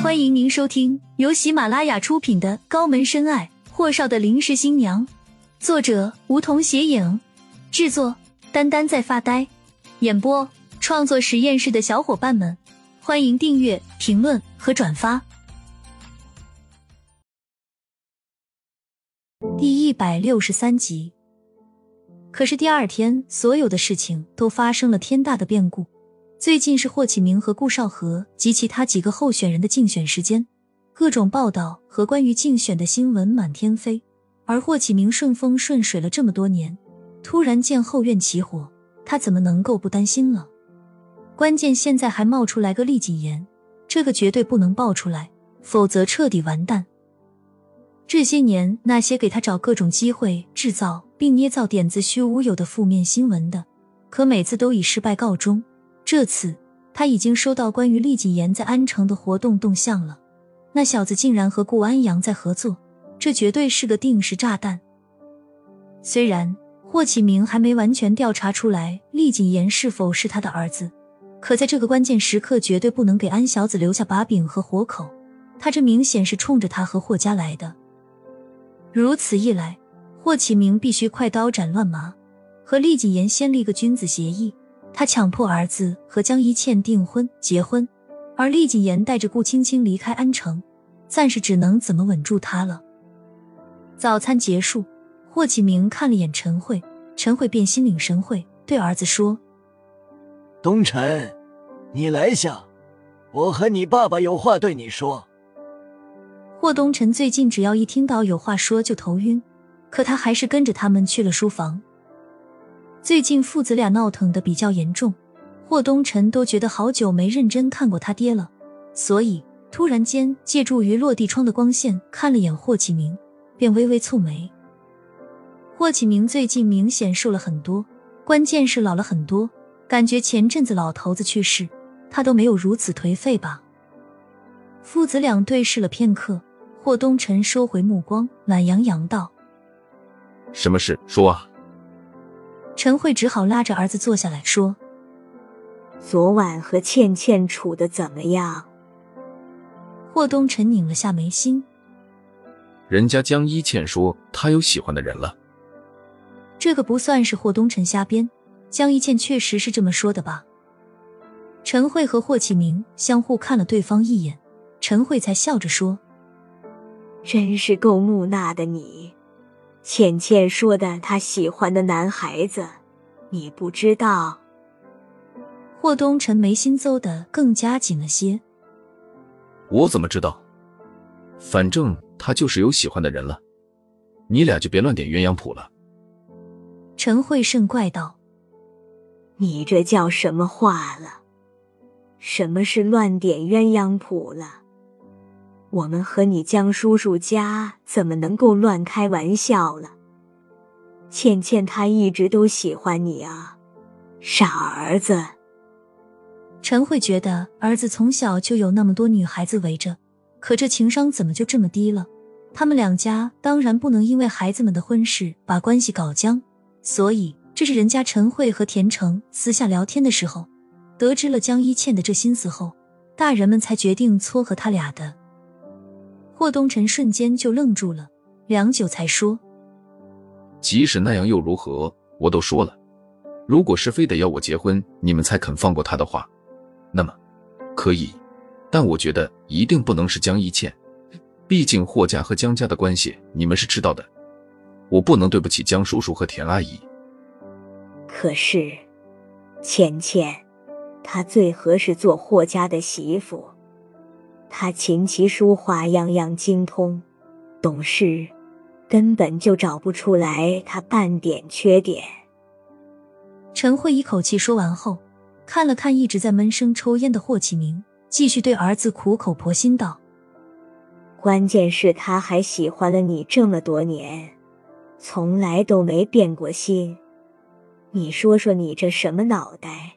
欢迎您收听由喜马拉雅出品的《高门深爱：霍少的临时新娘》，作者梧桐斜影，制作丹丹在发呆，演播创作实验室的小伙伴们，欢迎订阅、评论和转发。第一百六十三集。可是第二天，所有的事情都发生了天大的变故。最近是霍启明和顾少和及其他几个候选人的竞选时间，各种报道和关于竞选的新闻满天飞。而霍启明顺风顺水了这么多年，突然见后院起火，他怎么能够不担心了？关键现在还冒出来个厉谨言，这个绝对不能爆出来，否则彻底完蛋。这些年那些给他找各种机会制造并捏造点子虚乌有的负面新闻的，可每次都以失败告终。这次他已经收到关于厉谨言在安城的活动动向了，那小子竟然和顾安阳在合作，这绝对是个定时炸弹。虽然霍启明还没完全调查出来厉谨言是否是他的儿子，可在这个关键时刻，绝对不能给安小子留下把柄和活口。他这明显是冲着他和霍家来的。如此一来，霍启明必须快刀斩乱麻，和厉谨言先立个君子协议。他强迫儿子和江一倩订婚结婚，而厉谨言带着顾青青离开安城，暂时只能怎么稳住他了。早餐结束，霍启明看了眼陈慧，陈慧便心领神会，对儿子说：“东辰，你来下，我和你爸爸有话对你说。”霍东辰最近只要一听到有话说就头晕，可他还是跟着他们去了书房。最近父子俩闹腾的比较严重，霍东辰都觉得好久没认真看过他爹了，所以突然间借助于落地窗的光线看了眼霍启明，便微微蹙眉。霍启明最近明显瘦了很多，关键是老了很多，感觉前阵子老头子去世，他都没有如此颓废吧。父子俩对视了片刻，霍东辰收回目光，懒洋洋道：“什么事？说啊。”陈慧只好拉着儿子坐下来说：“昨晚和倩倩处的怎么样？”霍东辰拧了下眉心：“人家江一倩说她有喜欢的人了。”这个不算是霍东辰瞎编，江一倩确实是这么说的吧？陈慧和霍启明相互看了对方一眼，陈慧才笑着说：“真是够木讷的你。”倩倩说的，她喜欢的男孩子，你不知道。霍东辰眉心皱得更加紧了些。我怎么知道？反正他就是有喜欢的人了，你俩就别乱点鸳鸯谱了。陈慧胜怪道：“你这叫什么话了？什么是乱点鸳鸯谱了？”我们和你江叔叔家怎么能够乱开玩笑了？倩倩她一直都喜欢你啊，傻儿子。陈慧觉得儿子从小就有那么多女孩子围着，可这情商怎么就这么低了？他们两家当然不能因为孩子们的婚事把关系搞僵，所以这是人家陈慧和田成私下聊天的时候，得知了江一倩的这心思后，大人们才决定撮合他俩的。霍东辰瞬间就愣住了，良久才说：“即使那样又如何？我都说了，如果是非得要我结婚，你们才肯放过他的话，那么可以。但我觉得一定不能是江一倩，毕竟霍家和江家的关系你们是知道的，我不能对不起江叔叔和田阿姨。可是，倩倩，她最合适做霍家的媳妇。”他琴棋书画样样精通，懂事，根本就找不出来他半点缺点。陈慧一口气说完后，看了看一直在闷声抽烟的霍启明，继续对儿子苦口婆心道：“关键是他还喜欢了你这么多年，从来都没变过心。你说说，你这什么脑袋？”